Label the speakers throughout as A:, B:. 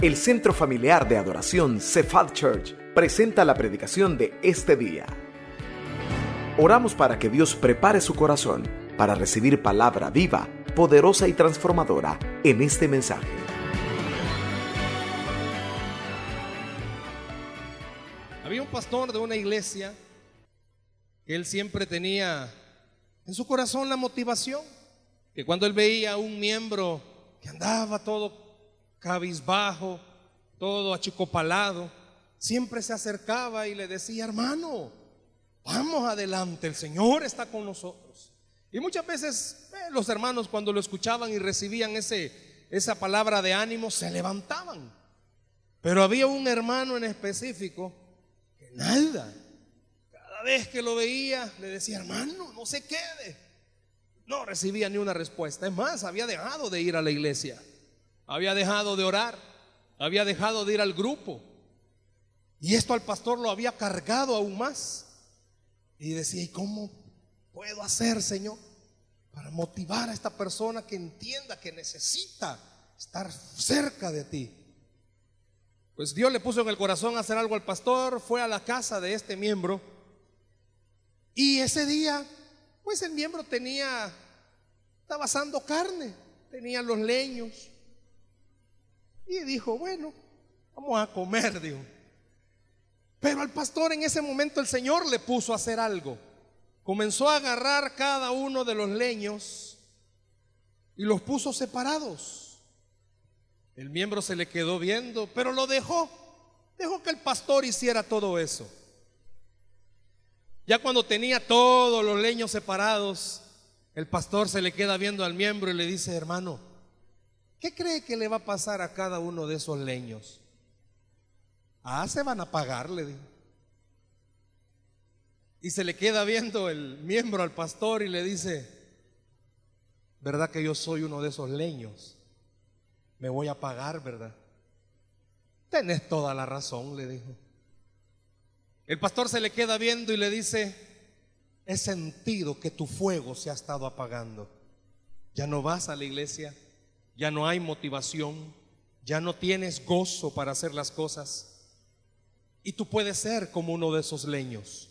A: El Centro Familiar de Adoración Cephal Church presenta la predicación de este día. Oramos para que Dios prepare su corazón para recibir palabra viva, poderosa y transformadora en este mensaje.
B: Había un pastor de una iglesia que él siempre tenía en su corazón la motivación, que cuando él veía a un miembro que andaba todo cabizbajo, todo achicopalado, siempre se acercaba y le decía, hermano, vamos adelante, el Señor está con nosotros. Y muchas veces eh, los hermanos cuando lo escuchaban y recibían ese, esa palabra de ánimo, se levantaban. Pero había un hermano en específico que nada, cada vez que lo veía, le decía, hermano, no se quede. No recibía ni una respuesta. Es más, había dejado de ir a la iglesia había dejado de orar, había dejado de ir al grupo. Y esto al pastor lo había cargado aún más. Y decía, ¿y cómo puedo hacer, Señor, para motivar a esta persona que entienda que necesita estar cerca de ti? Pues Dios le puso en el corazón hacer algo al pastor, fue a la casa de este miembro. Y ese día, pues el miembro tenía, estaba asando carne, tenía los leños, y dijo, bueno, vamos a comer, dijo. Pero al pastor en ese momento el Señor le puso a hacer algo. Comenzó a agarrar cada uno de los leños y los puso separados. El miembro se le quedó viendo, pero lo dejó. Dejó que el pastor hiciera todo eso. Ya cuando tenía todos los leños separados, el pastor se le queda viendo al miembro y le dice, hermano, ¿Qué cree que le va a pasar a cada uno de esos leños? Ah, se van a pagarle. Y se le queda viendo el miembro al pastor y le dice, ¿verdad que yo soy uno de esos leños? Me voy a pagar, ¿verdad? Tenés toda la razón, le dijo. El pastor se le queda viendo y le dice, he sentido que tu fuego se ha estado apagando. Ya no vas a la iglesia ya no hay motivación, ya no tienes gozo para hacer las cosas. Y tú puedes ser como uno de esos leños.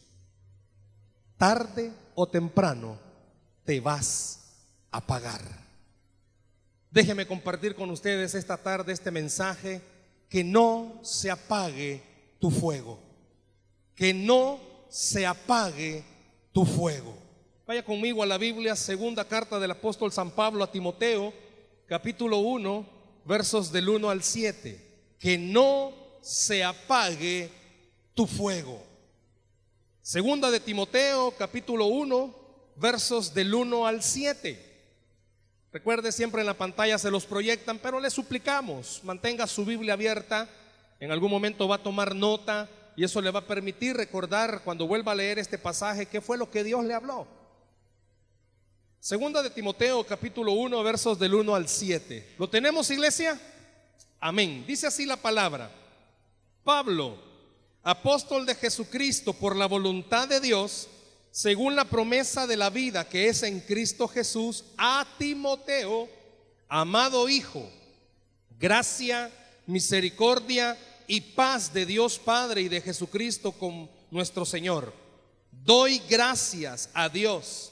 B: Tarde o temprano te vas a pagar. Déjeme compartir con ustedes esta tarde este mensaje, que no se apague tu fuego, que no se apague tu fuego. Vaya conmigo a la Biblia, segunda carta del apóstol San Pablo a Timoteo, capítulo 1, versos del 1 al 7. Que no se apague tu fuego. Segunda de Timoteo, capítulo 1, versos del 1 al 7. Recuerde, siempre en la pantalla se los proyectan, pero le suplicamos, mantenga su Biblia abierta. En algún momento va a tomar nota y eso le va a permitir recordar cuando vuelva a leer este pasaje qué fue lo que Dios le habló. Segunda de Timoteo capítulo 1 versos del 1 al 7. ¿Lo tenemos iglesia? Amén. Dice así la palabra. Pablo, apóstol de Jesucristo por la voluntad de Dios, según la promesa de la vida que es en Cristo Jesús, a Timoteo, amado Hijo, gracia, misericordia y paz de Dios Padre y de Jesucristo con nuestro Señor. Doy gracias a Dios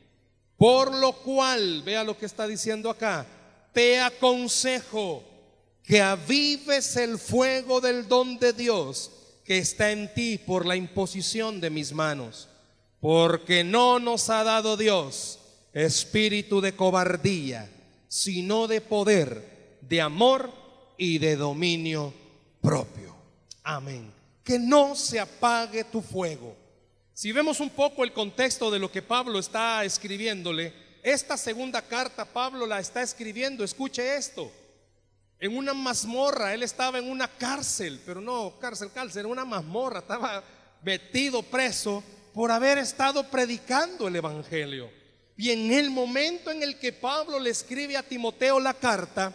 B: por lo cual, vea lo que está diciendo acá, te aconsejo que avives el fuego del don de Dios que está en ti por la imposición de mis manos. Porque no nos ha dado Dios espíritu de cobardía, sino de poder, de amor y de dominio propio. Amén. Que no se apague tu fuego. Si vemos un poco el contexto de lo que Pablo está escribiéndole, esta segunda carta Pablo la está escribiendo, escuche esto, en una mazmorra, él estaba en una cárcel, pero no cárcel, cárcel, en una mazmorra, estaba metido preso por haber estado predicando el Evangelio. Y en el momento en el que Pablo le escribe a Timoteo la carta,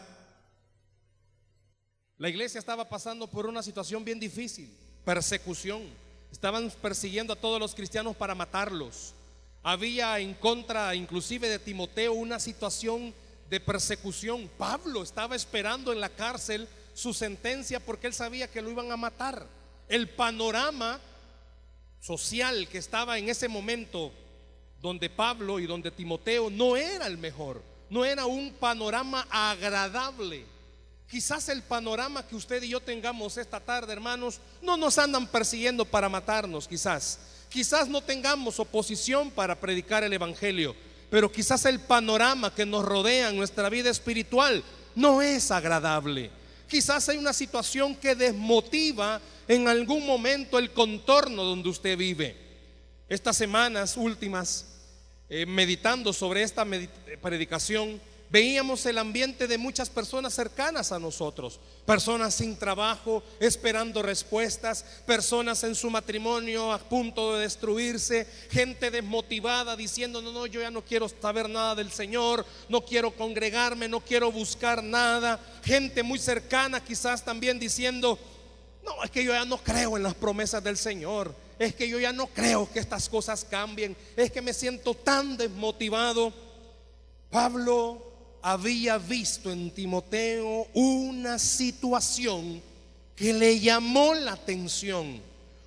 B: la iglesia estaba pasando por una situación bien difícil, persecución. Estaban persiguiendo a todos los cristianos para matarlos. Había en contra inclusive de Timoteo una situación de persecución. Pablo estaba esperando en la cárcel su sentencia porque él sabía que lo iban a matar. El panorama social que estaba en ese momento donde Pablo y donde Timoteo no era el mejor, no era un panorama agradable. Quizás el panorama que usted y yo tengamos esta tarde, hermanos, no nos andan persiguiendo para matarnos, quizás. Quizás no tengamos oposición para predicar el Evangelio, pero quizás el panorama que nos rodea en nuestra vida espiritual no es agradable. Quizás hay una situación que desmotiva en algún momento el contorno donde usted vive. Estas semanas últimas, eh, meditando sobre esta predicación, veíamos el ambiente de muchas personas cercanas a nosotros, personas sin trabajo, esperando respuestas, personas en su matrimonio a punto de destruirse, gente desmotivada diciendo, no, no, yo ya no quiero saber nada del Señor, no quiero congregarme, no quiero buscar nada, gente muy cercana quizás también diciendo, no, es que yo ya no creo en las promesas del Señor, es que yo ya no creo que estas cosas cambien, es que me siento tan desmotivado. Pablo había visto en Timoteo una situación que le llamó la atención.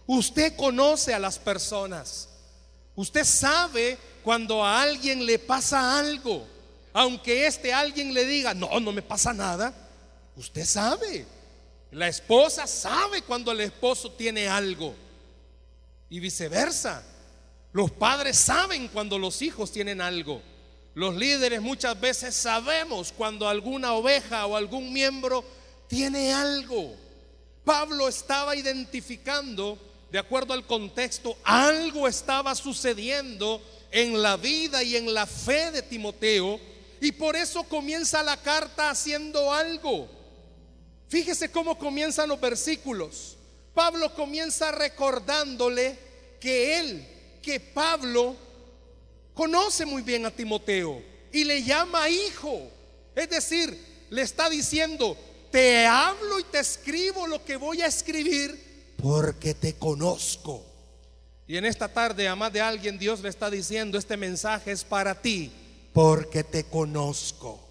B: Usted conoce a las personas. Usted sabe cuando a alguien le pasa algo. Aunque este alguien le diga, no, no me pasa nada. Usted sabe. La esposa sabe cuando el esposo tiene algo. Y viceversa. Los padres saben cuando los hijos tienen algo. Los líderes muchas veces sabemos cuando alguna oveja o algún miembro tiene algo. Pablo estaba identificando, de acuerdo al contexto, algo estaba sucediendo en la vida y en la fe de Timoteo y por eso comienza la carta haciendo algo. Fíjese cómo comienzan los versículos. Pablo comienza recordándole que él, que Pablo conoce muy bien a Timoteo y le llama hijo. Es decir, le está diciendo, te hablo y te escribo lo que voy a escribir porque te conozco. Y en esta tarde, a más de alguien, Dios le está diciendo, este mensaje es para ti porque te conozco,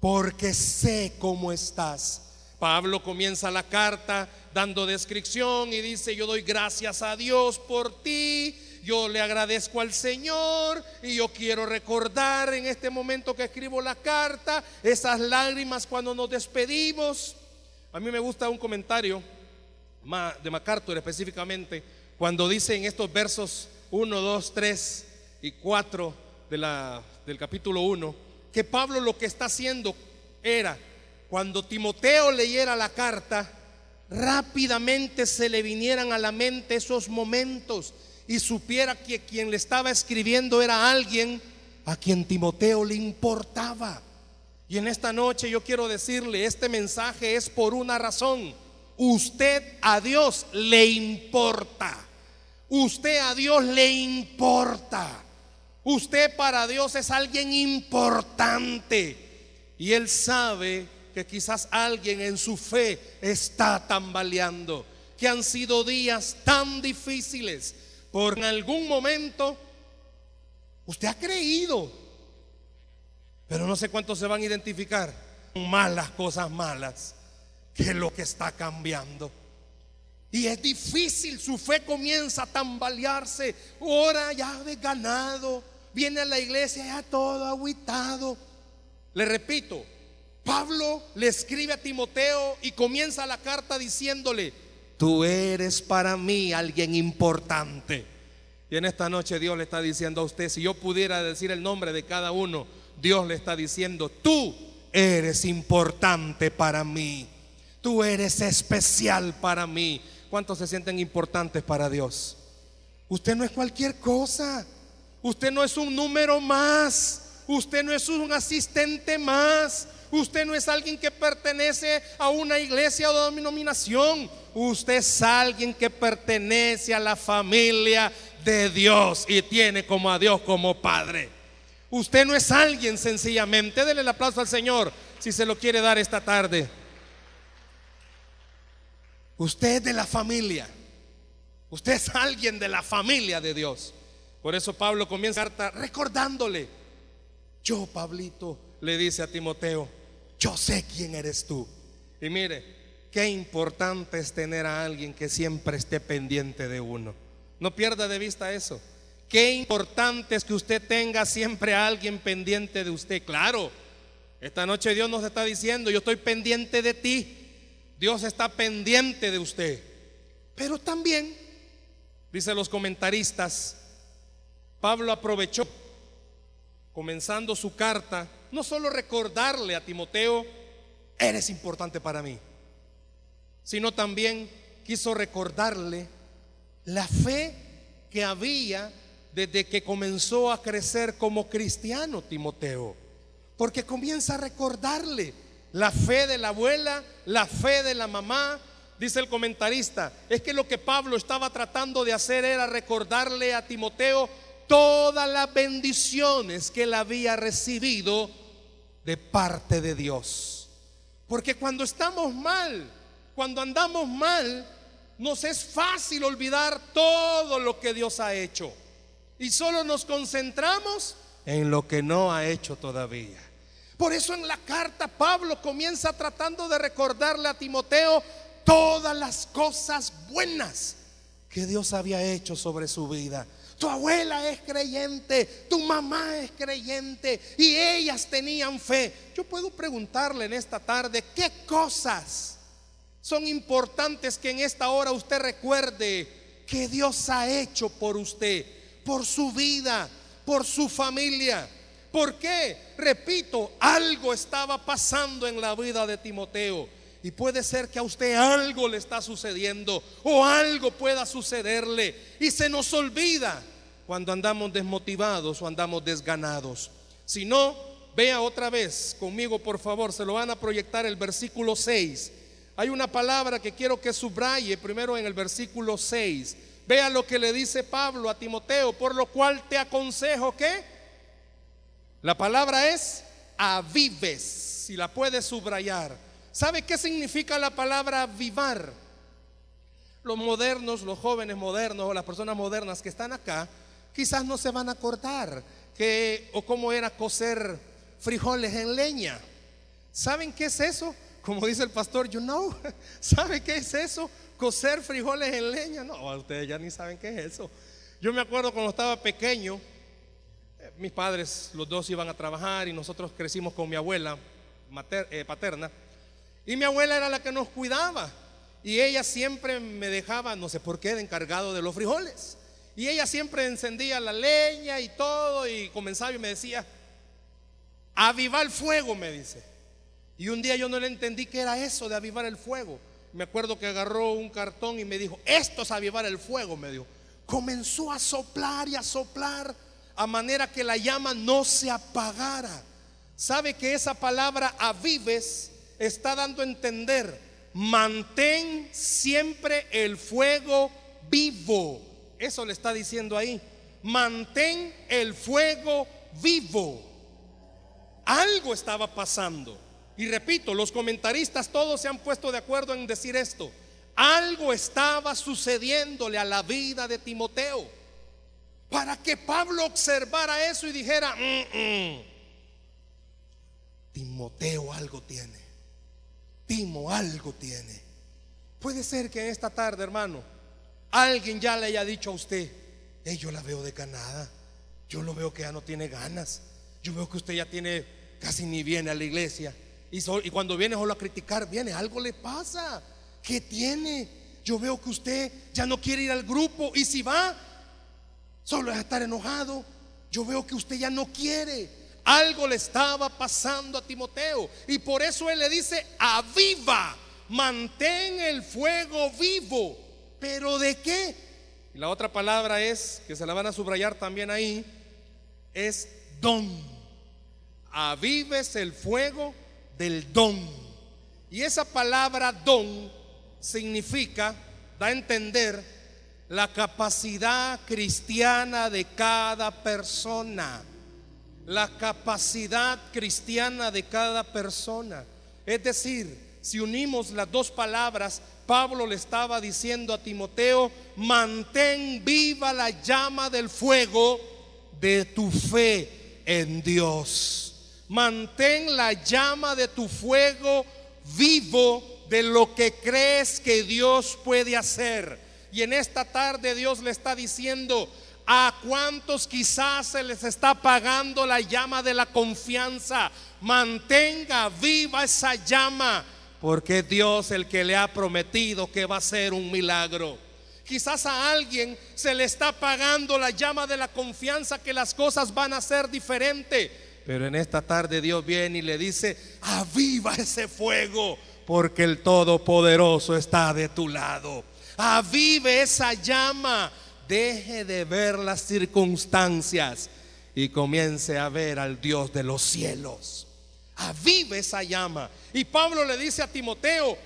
B: porque sé cómo estás. Pablo comienza la carta dando descripción y dice, yo doy gracias a Dios por ti yo le agradezco al Señor y yo quiero recordar en este momento que escribo la carta esas lágrimas cuando nos despedimos. A mí me gusta un comentario de MacArthur específicamente cuando dice en estos versos 1, 2, 3 y 4 de la, del capítulo 1 que Pablo lo que está haciendo era cuando Timoteo leyera la carta, rápidamente se le vinieran a la mente esos momentos y supiera que quien le estaba escribiendo era alguien a quien Timoteo le importaba. Y en esta noche yo quiero decirle, este mensaje es por una razón. Usted a Dios le importa. Usted a Dios le importa. Usted para Dios es alguien importante. Y Él sabe que quizás alguien en su fe está tambaleando. Que han sido días tan difíciles por algún momento usted ha creído, pero no sé cuántos se van a identificar malas cosas malas, que lo que está cambiando. Y es difícil, su fe comienza a tambalearse. Ahora ya de ganado, viene a la iglesia ya todo aguitado. Le repito, Pablo le escribe a Timoteo y comienza la carta diciéndole, tú eres para mí alguien importante. Y en esta noche Dios le está diciendo a usted, si yo pudiera decir el nombre de cada uno, Dios le está diciendo, tú eres importante para mí, tú eres especial para mí. ¿Cuántos se sienten importantes para Dios? Usted no es cualquier cosa, usted no es un número más, usted no es un asistente más, Usted no es alguien que pertenece a una iglesia o denominación. Usted es alguien que pertenece a la familia de Dios y tiene como a Dios como Padre. Usted no es alguien sencillamente. Denle el aplauso al Señor si se lo quiere dar esta tarde. Usted es de la familia. Usted es alguien de la familia de Dios. Por eso Pablo comienza carta recordándole. Yo, Pablito, le dice a Timoteo, yo sé quién eres tú. Y mire, qué importante es tener a alguien que siempre esté pendiente de uno. No pierda de vista eso. Qué importante es que usted tenga siempre a alguien pendiente de usted. Claro, esta noche Dios nos está diciendo, yo estoy pendiente de ti. Dios está pendiente de usted. Pero también, dicen los comentaristas, Pablo aprovechó, comenzando su carta, no solo recordarle a Timoteo, eres importante para mí, sino también quiso recordarle la fe que había desde que comenzó a crecer como cristiano Timoteo. Porque comienza a recordarle la fe de la abuela, la fe de la mamá. Dice el comentarista, es que lo que Pablo estaba tratando de hacer era recordarle a Timoteo todas las bendiciones que él había recibido de parte de Dios. Porque cuando estamos mal, cuando andamos mal, nos es fácil olvidar todo lo que Dios ha hecho y solo nos concentramos en lo que no ha hecho todavía. Por eso en la carta Pablo comienza tratando de recordarle a Timoteo todas las cosas buenas que Dios había hecho sobre su vida. Tu abuela es creyente, tu mamá es creyente y ellas tenían fe. Yo puedo preguntarle en esta tarde, ¿qué cosas son importantes que en esta hora usted recuerde que Dios ha hecho por usted? por su vida, por su familia. ¿Por qué? Repito, algo estaba pasando en la vida de Timoteo. Y puede ser que a usted algo le está sucediendo o algo pueda sucederle. Y se nos olvida cuando andamos desmotivados o andamos desganados. Si no, vea otra vez conmigo, por favor. Se lo van a proyectar el versículo 6. Hay una palabra que quiero que subraye primero en el versículo 6. Vea lo que le dice Pablo a Timoteo, por lo cual te aconsejo que la palabra es avives, si la puedes subrayar. ¿Sabe qué significa la palabra avivar? Los modernos, los jóvenes modernos o las personas modernas que están acá, quizás no se van a acordar que o cómo era coser frijoles en leña. ¿Saben qué es eso? Como dice el pastor, you know, ¿sabe qué es eso? coser frijoles en leña. No, ustedes ya ni saben qué es eso. Yo me acuerdo cuando estaba pequeño, eh, mis padres, los dos iban a trabajar y nosotros crecimos con mi abuela eh, paterna. Y mi abuela era la que nos cuidaba. Y ella siempre me dejaba, no sé por qué, de encargado de los frijoles. Y ella siempre encendía la leña y todo y comenzaba y me decía, avivar el fuego, me dice. Y un día yo no le entendí qué era eso de avivar el fuego me acuerdo que agarró un cartón y me dijo, esto es avivar el fuego, me dijo. Comenzó a soplar y a soplar a manera que la llama no se apagara. ¿Sabe que esa palabra avives está dando a entender? Mantén siempre el fuego vivo. Eso le está diciendo ahí. Mantén el fuego vivo. Algo estaba pasando. Y repito, los comentaristas todos se han puesto de acuerdo en decir esto. Algo estaba sucediéndole a la vida de Timoteo para que Pablo observara eso y dijera, mm, mm, Timoteo algo tiene, Timo algo tiene. Puede ser que en esta tarde, hermano, alguien ya le haya dicho a usted, yo la veo de canada yo lo veo que ya no tiene ganas, yo veo que usted ya tiene, casi ni viene a la iglesia. Y, cuando viene solo a criticar, viene, algo le pasa. ¿Qué tiene? Yo veo que usted ya no quiere ir al grupo y si va, solo es estar enojado. Yo veo que usted ya no quiere. Algo le estaba pasando a Timoteo. Y por eso él le dice, aviva, mantén el fuego vivo. ¿Pero de qué? La otra palabra es, que se la van a subrayar también ahí, es don. Avives el fuego del don. Y esa palabra don significa, da a entender, la capacidad cristiana de cada persona. La capacidad cristiana de cada persona. Es decir, si unimos las dos palabras, Pablo le estaba diciendo a Timoteo, mantén viva la llama del fuego de tu fe en Dios. Mantén la llama de tu fuego vivo de lo que crees que Dios puede hacer. Y en esta tarde Dios le está diciendo, a cuántos quizás se les está apagando la llama de la confianza. Mantenga viva esa llama, porque es Dios el que le ha prometido que va a ser un milagro. Quizás a alguien se le está apagando la llama de la confianza que las cosas van a ser diferentes. Pero en esta tarde Dios viene y le dice, aviva ese fuego, porque el Todopoderoso está de tu lado. Avive esa llama, deje de ver las circunstancias y comience a ver al Dios de los cielos. Avive esa llama. Y Pablo le dice a Timoteo,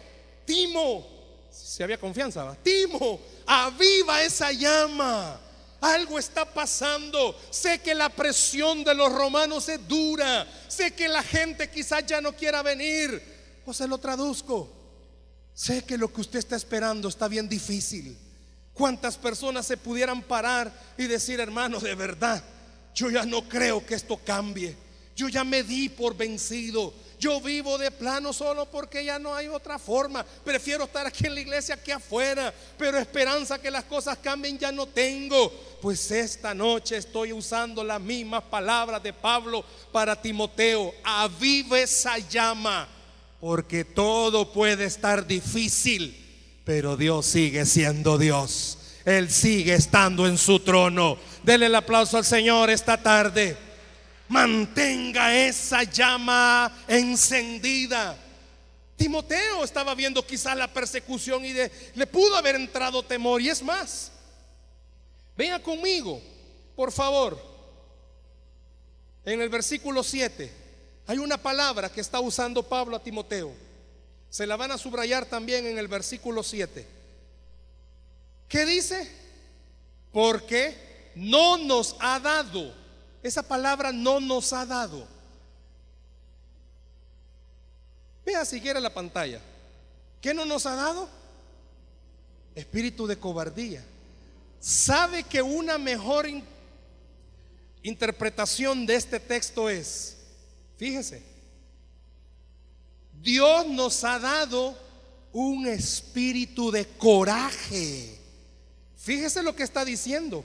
B: Timo, si había confianza, Timo, aviva esa llama. Algo está pasando. Sé que la presión de los romanos es dura. Sé que la gente quizás ya no quiera venir. O se lo traduzco. Sé que lo que usted está esperando está bien difícil. ¿Cuántas personas se pudieran parar y decir, hermano, de verdad, yo ya no creo que esto cambie? Yo ya me di por vencido. Yo vivo de plano solo porque ya no hay otra forma. Prefiero estar aquí en la iglesia que afuera. Pero esperanza que las cosas cambien ya no tengo. Pues esta noche estoy usando las mismas palabras de Pablo para Timoteo. Avive esa llama. Porque todo puede estar difícil. Pero Dios sigue siendo Dios. Él sigue estando en su trono. Dele el aplauso al Señor esta tarde mantenga esa llama encendida. Timoteo estaba viendo quizás la persecución y le pudo haber entrado temor. Y es más, venga conmigo, por favor. En el versículo 7 hay una palabra que está usando Pablo a Timoteo. Se la van a subrayar también en el versículo 7. ¿Qué dice? Porque no nos ha dado esa palabra no nos ha dado. Vea si quiere la pantalla. ¿Qué no nos ha dado? Espíritu de cobardía. ¿Sabe que una mejor interpretación de este texto es, fíjese, Dios nos ha dado un espíritu de coraje. Fíjese lo que está diciendo.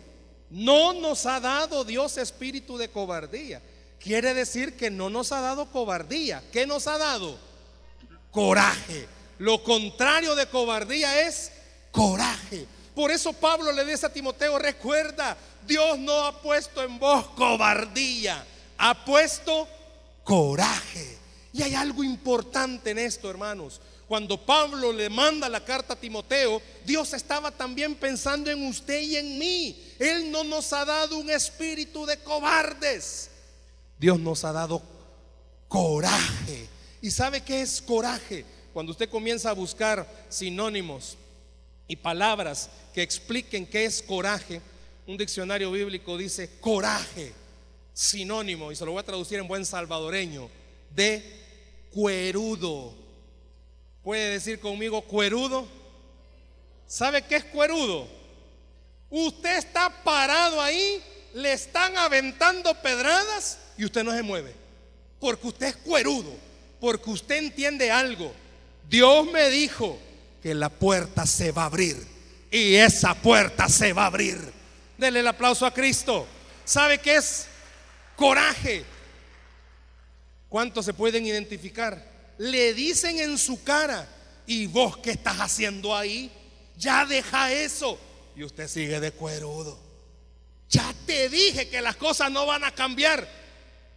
B: No nos ha dado Dios espíritu de cobardía. Quiere decir que no nos ha dado cobardía. ¿Qué nos ha dado? Coraje. Lo contrario de cobardía es coraje. Por eso Pablo le dice a Timoteo, recuerda, Dios no ha puesto en vos cobardía, ha puesto coraje. Y hay algo importante en esto, hermanos. Cuando Pablo le manda la carta a Timoteo, Dios estaba también pensando en usted y en mí. Él no nos ha dado un espíritu de cobardes. Dios nos ha dado coraje. ¿Y sabe qué es coraje? Cuando usted comienza a buscar sinónimos y palabras que expliquen qué es coraje, un diccionario bíblico dice coraje, sinónimo, y se lo voy a traducir en buen salvadoreño, de cuerudo Puede decir conmigo cuerudo. ¿Sabe qué es cuerudo? Usted está parado ahí, le están aventando pedradas y usted no se mueve. Porque usted es cuerudo, porque usted entiende algo. Dios me dijo que la puerta se va a abrir y esa puerta se va a abrir. Dele el aplauso a Cristo. ¿Sabe qué es coraje? ¿Cuántos se pueden identificar? le dicen en su cara, ¿y vos qué estás haciendo ahí? Ya deja eso. Y usted sigue de cuerudo. Ya te dije que las cosas no van a cambiar.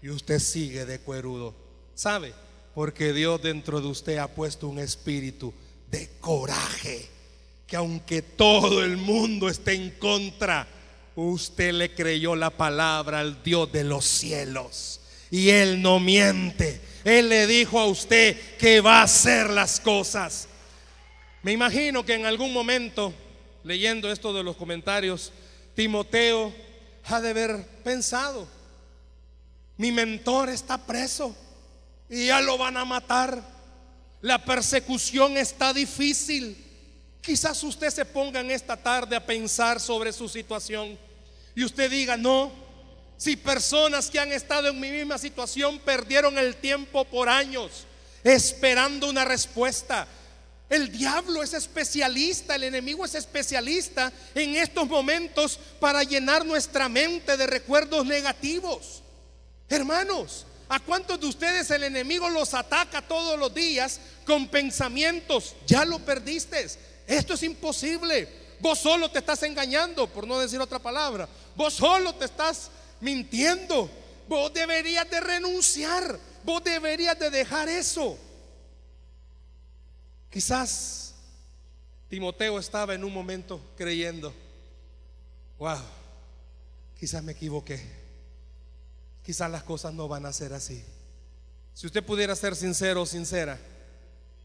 B: Y usted sigue de cuerudo. ¿Sabe? Porque Dios dentro de usted ha puesto un espíritu de coraje. Que aunque todo el mundo esté en contra, usted le creyó la palabra al Dios de los cielos. Y Él no miente. Él le dijo a usted que va a hacer las cosas. Me imagino que en algún momento, leyendo esto de los comentarios, Timoteo ha de haber pensado, mi mentor está preso y ya lo van a matar. La persecución está difícil. Quizás usted se ponga en esta tarde a pensar sobre su situación y usted diga, no, si personas que han estado en mi misma situación perdieron el tiempo por años esperando una respuesta. El diablo es especialista, el enemigo es especialista en estos momentos para llenar nuestra mente de recuerdos negativos. Hermanos, ¿a cuántos de ustedes el enemigo los ataca todos los días con pensamientos? Ya lo perdiste. Esto es imposible. Vos solo te estás engañando, por no decir otra palabra. Vos solo te estás mintiendo. Vos deberías de renunciar. Vos deberías de dejar eso. Quizás Timoteo estaba en un momento creyendo, wow, quizás me equivoqué. Quizás las cosas no van a ser así. Si usted pudiera ser sincero o sincera,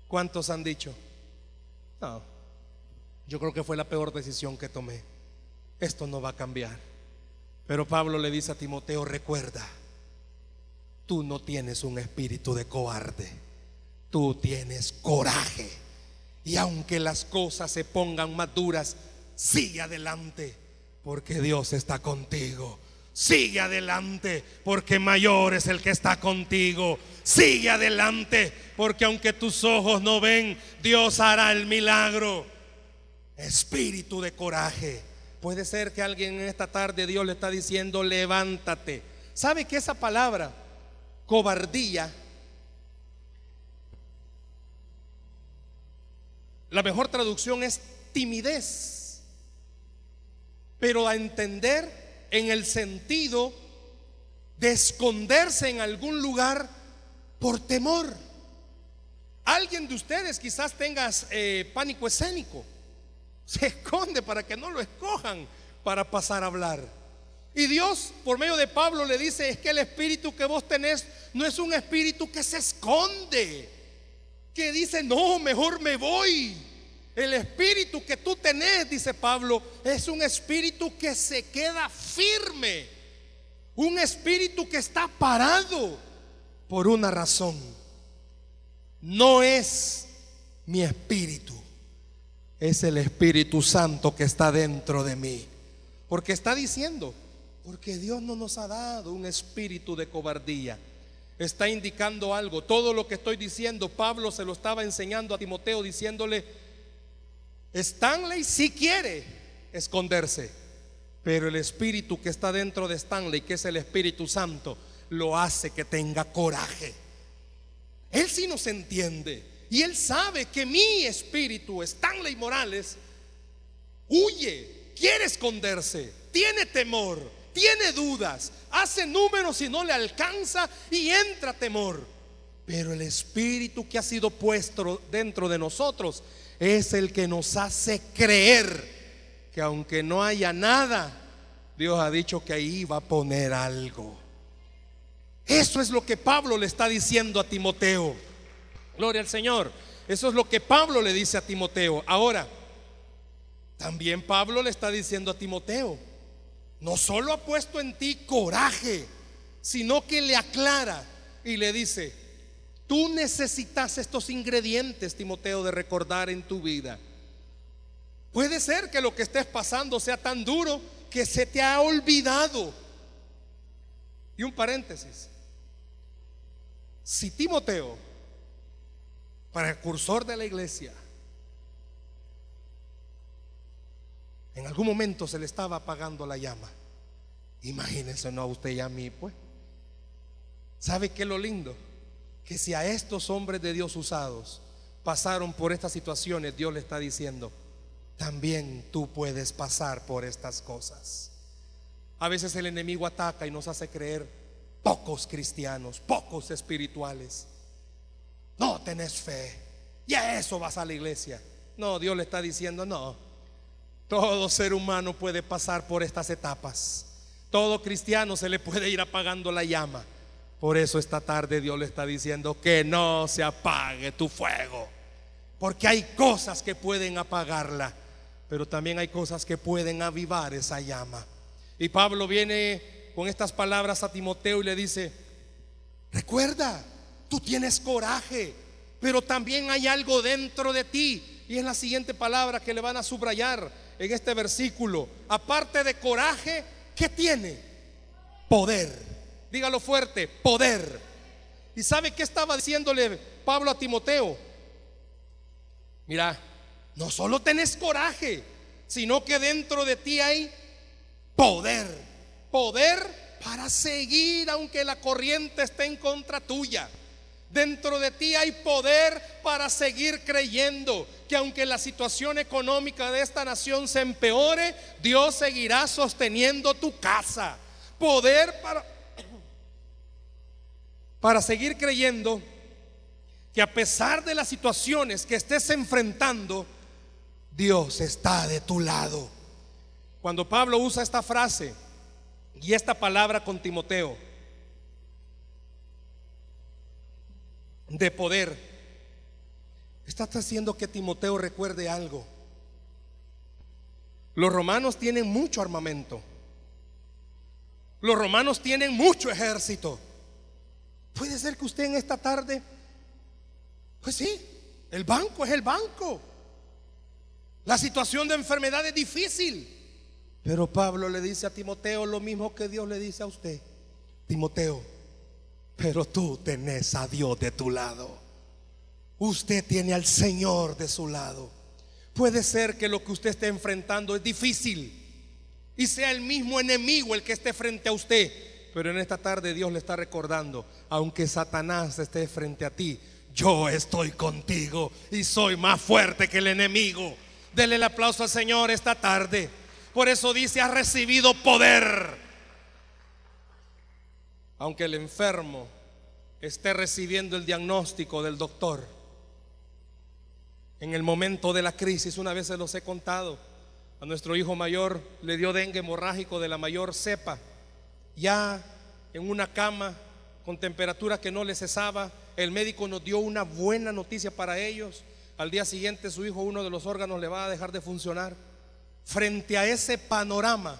B: ¿cuántos han dicho? No, yo creo que fue la peor decisión que tomé. Esto no va a cambiar. Pero Pablo le dice a Timoteo, recuerda, tú no tienes un espíritu de cobarde, tú tienes coraje. Y aunque las cosas se pongan más duras, sigue adelante, porque Dios está contigo. Sigue adelante, porque mayor es el que está contigo. Sigue adelante, porque aunque tus ojos no ven, Dios hará el milagro. Espíritu de coraje. Puede ser que alguien en esta tarde Dios le está diciendo, levántate. ¿Sabe que esa palabra, cobardía, la mejor traducción es timidez, pero a entender en el sentido de esconderse en algún lugar por temor. Alguien de ustedes quizás tenga eh, pánico escénico se esconde para que no lo escojan para pasar a hablar. Y Dios, por medio de Pablo, le dice, es que el espíritu que vos tenés no es un espíritu que se esconde, que dice, no, mejor me voy. El espíritu que tú tenés, dice Pablo, es un espíritu que se queda firme, un espíritu que está parado por una razón. No es mi espíritu es el Espíritu Santo que está dentro de mí. Porque está diciendo, porque Dios no nos ha dado un espíritu de cobardía. Está indicando algo. Todo lo que estoy diciendo, Pablo se lo estaba enseñando a Timoteo diciéndole, Stanley si quiere esconderse, pero el espíritu que está dentro de Stanley, que es el Espíritu Santo, lo hace que tenga coraje. Él sí nos entiende. Y él sabe que mi espíritu, Stanley Morales, huye, quiere esconderse, tiene temor, tiene dudas, hace números y no le alcanza y entra temor. Pero el espíritu que ha sido puesto dentro de nosotros es el que nos hace creer que aunque no haya nada, Dios ha dicho que ahí va a poner algo. Eso es lo que Pablo le está diciendo a Timoteo. Gloria al Señor. Eso es lo que Pablo le dice a Timoteo. Ahora, también Pablo le está diciendo a Timoteo, no solo ha puesto en ti coraje, sino que le aclara y le dice, tú necesitas estos ingredientes, Timoteo, de recordar en tu vida. Puede ser que lo que estés pasando sea tan duro que se te ha olvidado. Y un paréntesis. Si Timoteo precursor de la iglesia, en algún momento se le estaba apagando la llama. Imagínense, no a usted y a mí, pues. ¿Sabe qué es lo lindo? Que si a estos hombres de Dios usados pasaron por estas situaciones, Dios le está diciendo, también tú puedes pasar por estas cosas. A veces el enemigo ataca y nos hace creer pocos cristianos, pocos espirituales. No tenés fe. Y a eso vas a la iglesia. No, Dios le está diciendo, no. Todo ser humano puede pasar por estas etapas. Todo cristiano se le puede ir apagando la llama. Por eso esta tarde Dios le está diciendo que no se apague tu fuego. Porque hay cosas que pueden apagarla, pero también hay cosas que pueden avivar esa llama. Y Pablo viene con estas palabras a Timoteo y le dice, recuerda, tú tienes coraje, pero también hay algo dentro de ti. Y es la siguiente palabra que le van a subrayar en este versículo. Aparte de coraje, ¿qué tiene? Poder. Dígalo fuerte, poder. ¿Y sabe qué estaba diciéndole Pablo a Timoteo? Mira, no solo tenés coraje, sino que dentro de ti hay poder. Poder para seguir aunque la corriente esté en contra tuya. Dentro de ti hay poder para seguir creyendo que aunque la situación económica de esta nación se empeore, Dios seguirá sosteniendo tu casa. Poder para, para seguir creyendo que a pesar de las situaciones que estés enfrentando, Dios está de tu lado. Cuando Pablo usa esta frase y esta palabra con Timoteo, de poder, está haciendo que Timoteo recuerde algo. Los romanos tienen mucho armamento. Los romanos tienen mucho ejército. Puede ser que usted en esta tarde pues sí, el banco es el banco. La situación de enfermedad es difícil. Pero Pablo le dice a Timoteo lo mismo que Dios le dice a usted. Timoteo, pero tú tenés a Dios de tu lado. Usted tiene al Señor de su lado. Puede ser que lo que usted esté enfrentando es difícil y sea el mismo enemigo el que esté frente a usted. Pero en esta tarde Dios le está recordando, aunque Satanás esté frente a ti, yo estoy contigo y soy más fuerte que el enemigo. Dele el aplauso al Señor esta tarde. Por eso dice, ha recibido poder. Aunque el enfermo esté recibiendo el diagnóstico del doctor. En el momento de la crisis, una vez se los he contado, a nuestro hijo mayor le dio dengue hemorrágico de la mayor cepa. Ya en una cama con temperatura que no le cesaba, el médico nos dio una buena noticia para ellos. Al día siguiente su hijo, uno de los órganos, le va a dejar de funcionar. Frente a ese panorama,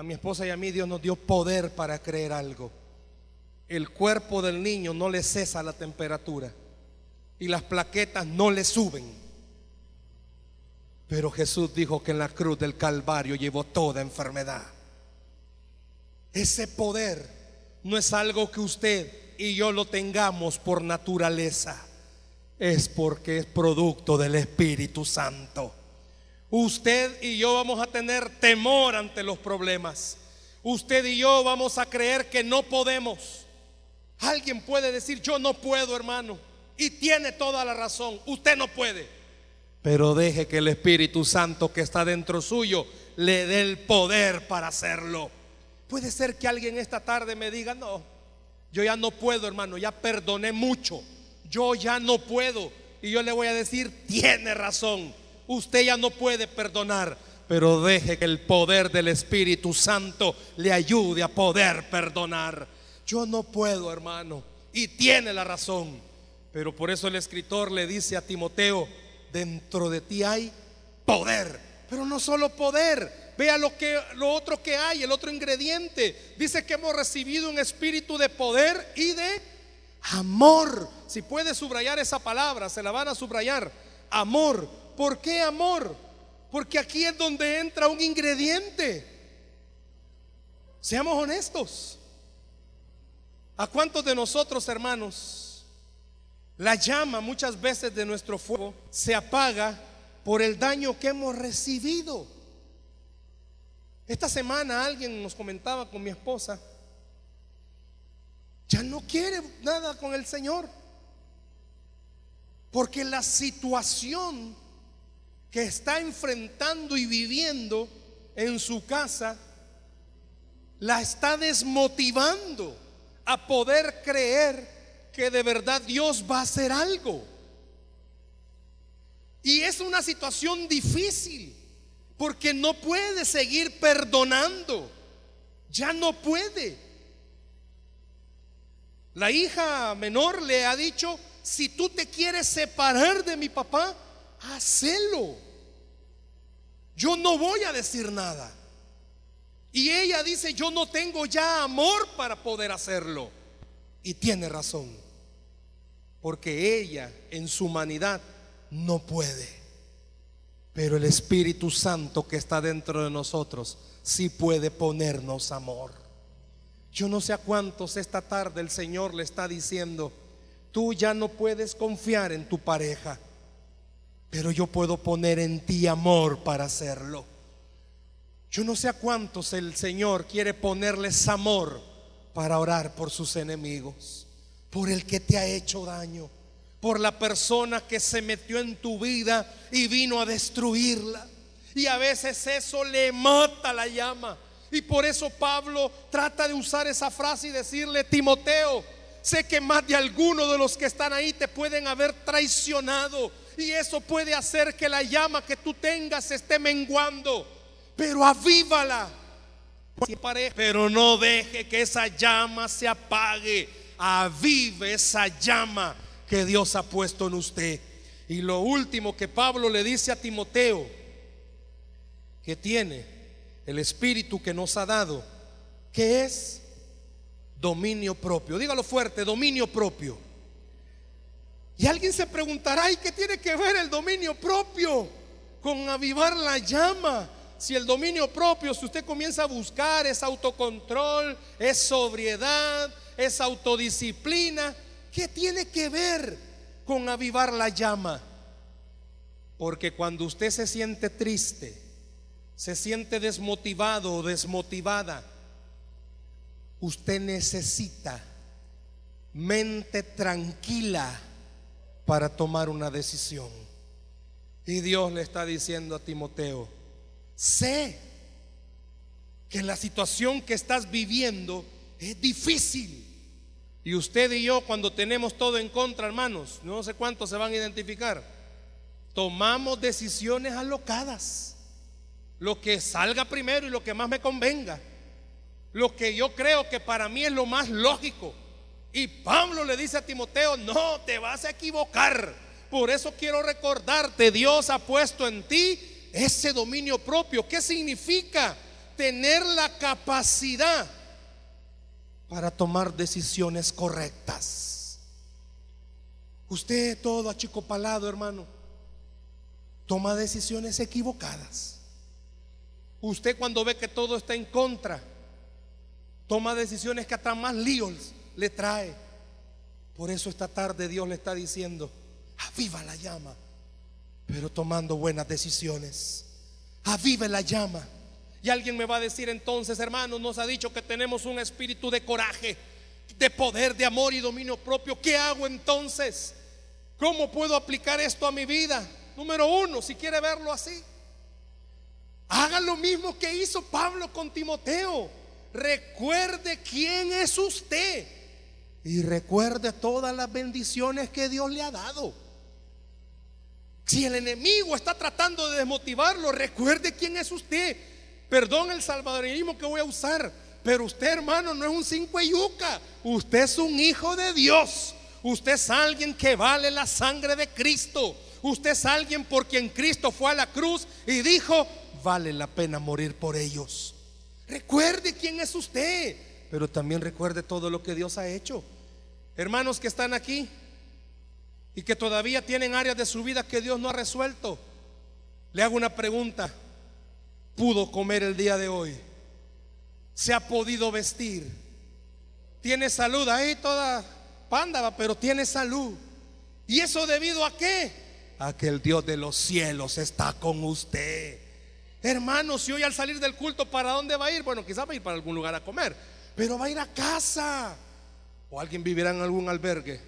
B: a mi esposa y a mí Dios nos dio poder para creer algo. El cuerpo del niño no le cesa la temperatura y las plaquetas no le suben. Pero Jesús dijo que en la cruz del Calvario llevó toda enfermedad. Ese poder no es algo que usted y yo lo tengamos por naturaleza, es porque es producto del Espíritu Santo. Usted y yo vamos a tener temor ante los problemas. Usted y yo vamos a creer que no podemos. Alguien puede decir, yo no puedo, hermano. Y tiene toda la razón. Usted no puede. Pero deje que el Espíritu Santo que está dentro suyo le dé el poder para hacerlo. Puede ser que alguien esta tarde me diga, no, yo ya no puedo, hermano, ya perdoné mucho. Yo ya no puedo. Y yo le voy a decir, tiene razón. Usted ya no puede perdonar, pero deje que el poder del Espíritu Santo le ayude a poder perdonar. Yo no puedo, hermano. Y tiene la razón. Pero por eso el escritor le dice a Timoteo, dentro de ti hay poder. Pero no solo poder, Vea lo, que, otro que hay, el otro ingrediente. Dice que hemos recibido un espíritu de poder y de amor. Si puede subrayar esa palabra, se la van a subrayar. Amor. ¿Por qué amor? Porque aquí es donde entra un ingrediente. Seamos honestos. ¿A cuántos de nosotros, hermanos, la llama muchas veces de nuestro fuego se apaga por el daño que hemos recibido? Esta semana alguien nos comentaba con mi esposa, ya no quiere nada con el Señor. Porque la situación que está enfrentando y viviendo en su casa la está desmotivando a poder creer que de verdad Dios va a hacer algo. Y es una situación difícil porque no puede seguir perdonando. Ya no puede. La hija menor le ha dicho, si tú te quieres separar de mi papá, hacelo. Yo no voy a decir nada. Y ella dice, yo no tengo ya amor para poder hacerlo. Y tiene razón. Porque ella en su humanidad no puede. Pero el Espíritu Santo que está dentro de nosotros sí puede ponernos amor. Yo no sé a cuántos esta tarde el Señor le está diciendo, tú ya no puedes confiar en tu pareja, pero yo puedo poner en ti amor para hacerlo. Yo no sé a cuántos el Señor quiere ponerles amor para orar por sus enemigos, por el que te ha hecho daño, por la persona que se metió en tu vida y vino a destruirla. Y a veces eso le mata la llama. Y por eso Pablo trata de usar esa frase y decirle, Timoteo, sé que más de alguno de los que están ahí te pueden haber traicionado. Y eso puede hacer que la llama que tú tengas esté menguando. Pero avívala. Pero no deje que esa llama se apague. Avive esa llama que Dios ha puesto en usted. Y lo último que Pablo le dice a Timoteo, que tiene el Espíritu que nos ha dado, que es dominio propio. Dígalo fuerte, dominio propio. Y alguien se preguntará, ¿y qué tiene que ver el dominio propio con avivar la llama? Si el dominio propio, si usted comienza a buscar, es autocontrol, es sobriedad, es autodisciplina, ¿qué tiene que ver con avivar la llama? Porque cuando usted se siente triste, se siente desmotivado o desmotivada, usted necesita mente tranquila para tomar una decisión. Y Dios le está diciendo a Timoteo, sé que la situación que estás viviendo es difícil. Y usted y yo cuando tenemos todo en contra, hermanos, no sé cuántos se van a identificar, tomamos decisiones alocadas lo que salga primero y lo que más me convenga. Lo que yo creo que para mí es lo más lógico. Y Pablo le dice a Timoteo, no, te vas a equivocar. Por eso quiero recordarte, Dios ha puesto en ti ese dominio propio. ¿Qué significa? Tener la capacidad para tomar decisiones correctas. Usted todo achicopalado, hermano, toma decisiones equivocadas. Usted cuando ve que todo está en contra, toma decisiones que hasta más líos le trae. Por eso esta tarde Dios le está diciendo, aviva la llama, pero tomando buenas decisiones. Aviva la llama. Y alguien me va a decir entonces, hermano, nos ha dicho que tenemos un espíritu de coraje, de poder, de amor y dominio propio. ¿Qué hago entonces? ¿Cómo puedo aplicar esto a mi vida? Número uno, si quiere verlo así, Haga lo mismo que hizo Pablo con Timoteo. Recuerde quién es usted. Y recuerde todas las bendiciones que Dios le ha dado. Si el enemigo está tratando de desmotivarlo, recuerde quién es usted. Perdón el salvadoreñismo que voy a usar. Pero usted, hermano, no es un cinco yuca. Usted es un hijo de Dios. Usted es alguien que vale la sangre de Cristo. Usted es alguien por quien Cristo fue a la cruz y dijo, vale la pena morir por ellos. Recuerde quién es usted, pero también recuerde todo lo que Dios ha hecho. Hermanos que están aquí y que todavía tienen áreas de su vida que Dios no ha resuelto, le hago una pregunta. ¿Pudo comer el día de hoy? ¿Se ha podido vestir? ¿Tiene salud? Ahí toda pándava, pero tiene salud. ¿Y eso debido a qué? A que el Dios de los cielos está con usted. Hermano, si hoy al salir del culto, ¿para dónde va a ir? Bueno, quizás va a ir para algún lugar a comer, pero va a ir a casa. O alguien vivirá en algún albergue.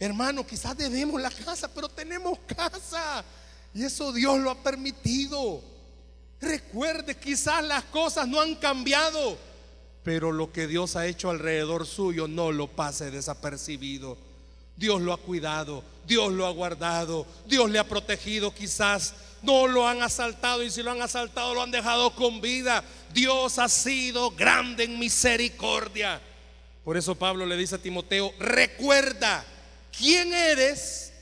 B: Hermano, quizás debemos la casa, pero tenemos casa. Y eso Dios lo ha permitido. Recuerde, quizás las cosas no han cambiado, pero lo que Dios ha hecho alrededor suyo no lo pase desapercibido. Dios lo ha cuidado, Dios lo ha guardado, Dios le ha protegido quizás no lo han asaltado y si lo han asaltado lo han dejado con vida. Dios ha sido grande en misericordia. Por eso Pablo le dice a Timoteo, recuerda quién eres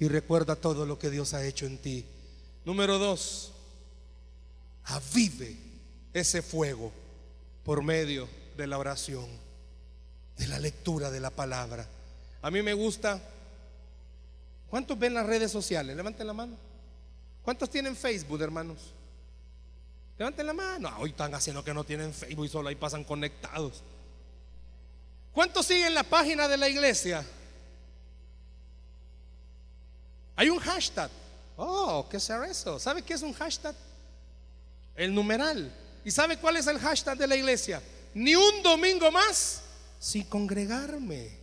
B: y recuerda todo lo que Dios ha hecho en ti. Número dos, avive ese fuego por medio de la oración, de la lectura de la palabra. A mí me gusta. ¿Cuántos ven las redes sociales? Levanten la mano. ¿Cuántos tienen Facebook, hermanos? Levanten la mano. Ah, hoy están haciendo que no tienen Facebook y solo ahí pasan conectados. ¿Cuántos siguen la página de la iglesia? Hay un hashtag. Oh, ¿qué será eso? ¿Sabe qué es un hashtag? El numeral. ¿Y sabe cuál es el hashtag de la iglesia? Ni un domingo más sin congregarme.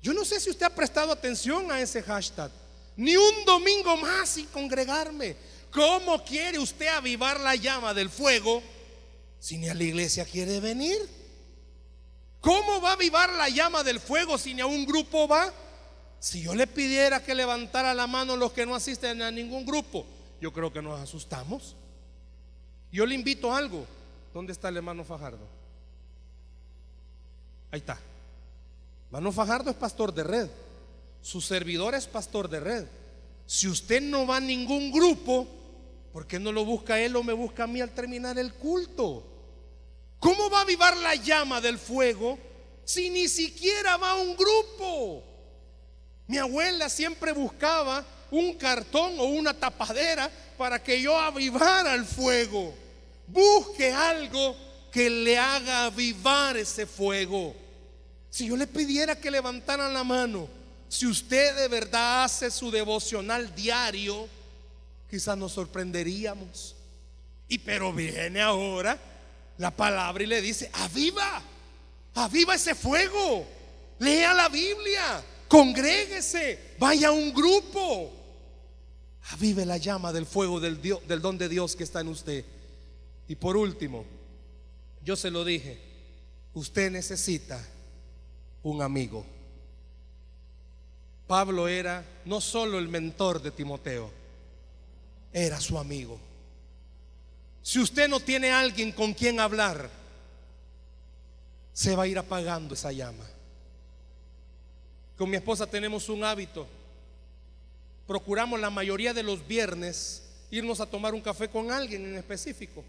B: Yo no sé si usted ha prestado atención a ese hashtag. Ni un domingo más sin congregarme. ¿Cómo quiere usted avivar la llama del fuego si ni a la iglesia quiere venir? ¿Cómo va a avivar la llama del fuego si ni a un grupo va? Si yo le pidiera que levantara la mano los que no asisten a ningún grupo, yo creo que nos asustamos. Yo le invito a algo. ¿Dónde está el hermano Fajardo? Ahí está. Hermano Fajardo es pastor de red. Su servidor es pastor de red. Si usted no va a ningún grupo, ¿por qué no lo busca él o me busca a mí al terminar el culto? ¿Cómo va a avivar la llama del fuego si ni siquiera va a un grupo? Mi abuela siempre buscaba un cartón o una tapadera para que yo avivara el fuego. Busque algo que le haga avivar ese fuego. Si yo le pidiera que levantaran la mano, si usted de verdad hace su devocional diario, quizás nos sorprenderíamos. Y pero viene ahora la palabra y le dice, aviva, aviva ese fuego, lea la Biblia, congréguese, vaya a un grupo, avive la llama del fuego del, del don de Dios que está en usted. Y por último, yo se lo dije, usted necesita un amigo. Pablo era no solo el mentor de Timoteo, era su amigo. Si usted no tiene alguien con quien hablar, se va a ir apagando esa llama. Con mi esposa tenemos un hábito. Procuramos la mayoría de los viernes irnos a tomar un café con alguien en específico.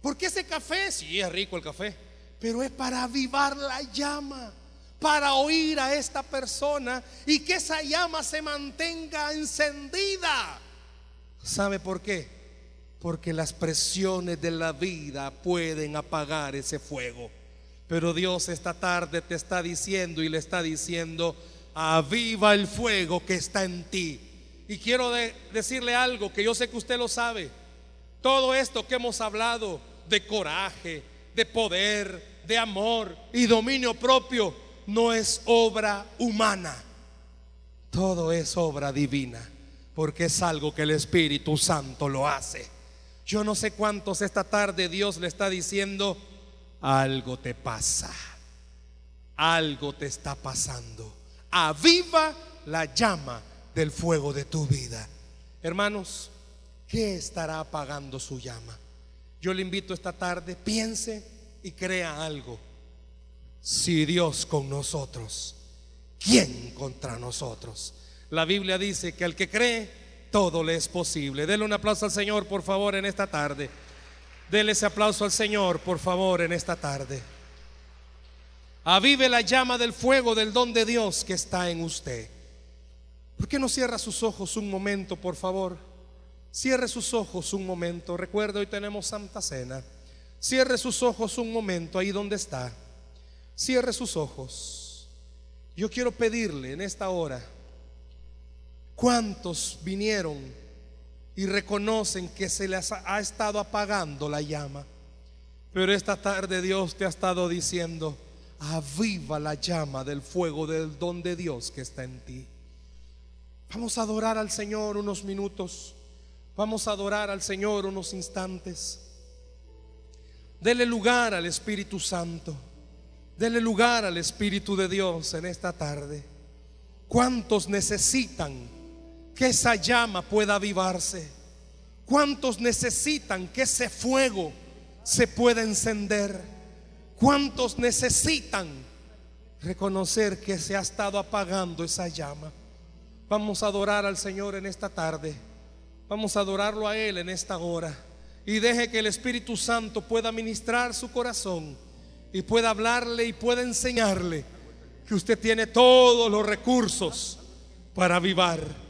B: Porque ese café, sí, es rico el café, pero es para avivar la llama, para oír a esta persona y que esa llama se mantenga encendida. ¿Sabe por qué? Porque las presiones de la vida pueden apagar ese fuego. Pero Dios esta tarde te está diciendo y le está diciendo, aviva el fuego que está en ti. Y quiero decirle algo que yo sé que usted lo sabe. Todo esto que hemos hablado de coraje, de poder, de amor y dominio propio no es obra humana. Todo es obra divina, porque es algo que el Espíritu Santo lo hace. Yo no sé cuántos esta tarde Dios le está diciendo, algo te pasa, algo te está pasando. Aviva la llama del fuego de tu vida. Hermanos, ¿qué estará apagando su llama? Yo le invito esta tarde, piense y crea algo. Si Dios con nosotros, ¿quién contra nosotros? La Biblia dice que al que cree, todo le es posible. Dele un aplauso al Señor, por favor, en esta tarde. Dele ese aplauso al Señor, por favor, en esta tarde. Avive la llama del fuego del don de Dios que está en usted. ¿Por qué no cierra sus ojos un momento, por favor? Cierre sus ojos un momento. Recuerda, hoy tenemos Santa Cena. Cierre sus ojos un momento ahí donde está. Cierre sus ojos. Yo quiero pedirle en esta hora, ¿cuántos vinieron y reconocen que se les ha estado apagando la llama? Pero esta tarde Dios te ha estado diciendo, aviva la llama del fuego del don de Dios que está en ti. Vamos a adorar al Señor unos minutos. Vamos a adorar al Señor unos instantes. Dele lugar al Espíritu Santo. Dele lugar al Espíritu de Dios en esta tarde. ¿Cuántos necesitan que esa llama pueda avivarse? ¿Cuántos necesitan que ese fuego se pueda encender? ¿Cuántos necesitan reconocer que se ha estado apagando esa llama? Vamos a adorar al Señor en esta tarde. Vamos a adorarlo a Él en esta hora. Y deje que el Espíritu Santo pueda ministrar su corazón y pueda hablarle y pueda enseñarle que usted tiene todos los recursos para avivar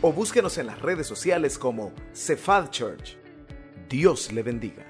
A: o búsquenos en las redes sociales como Cephal Church. Dios le bendiga.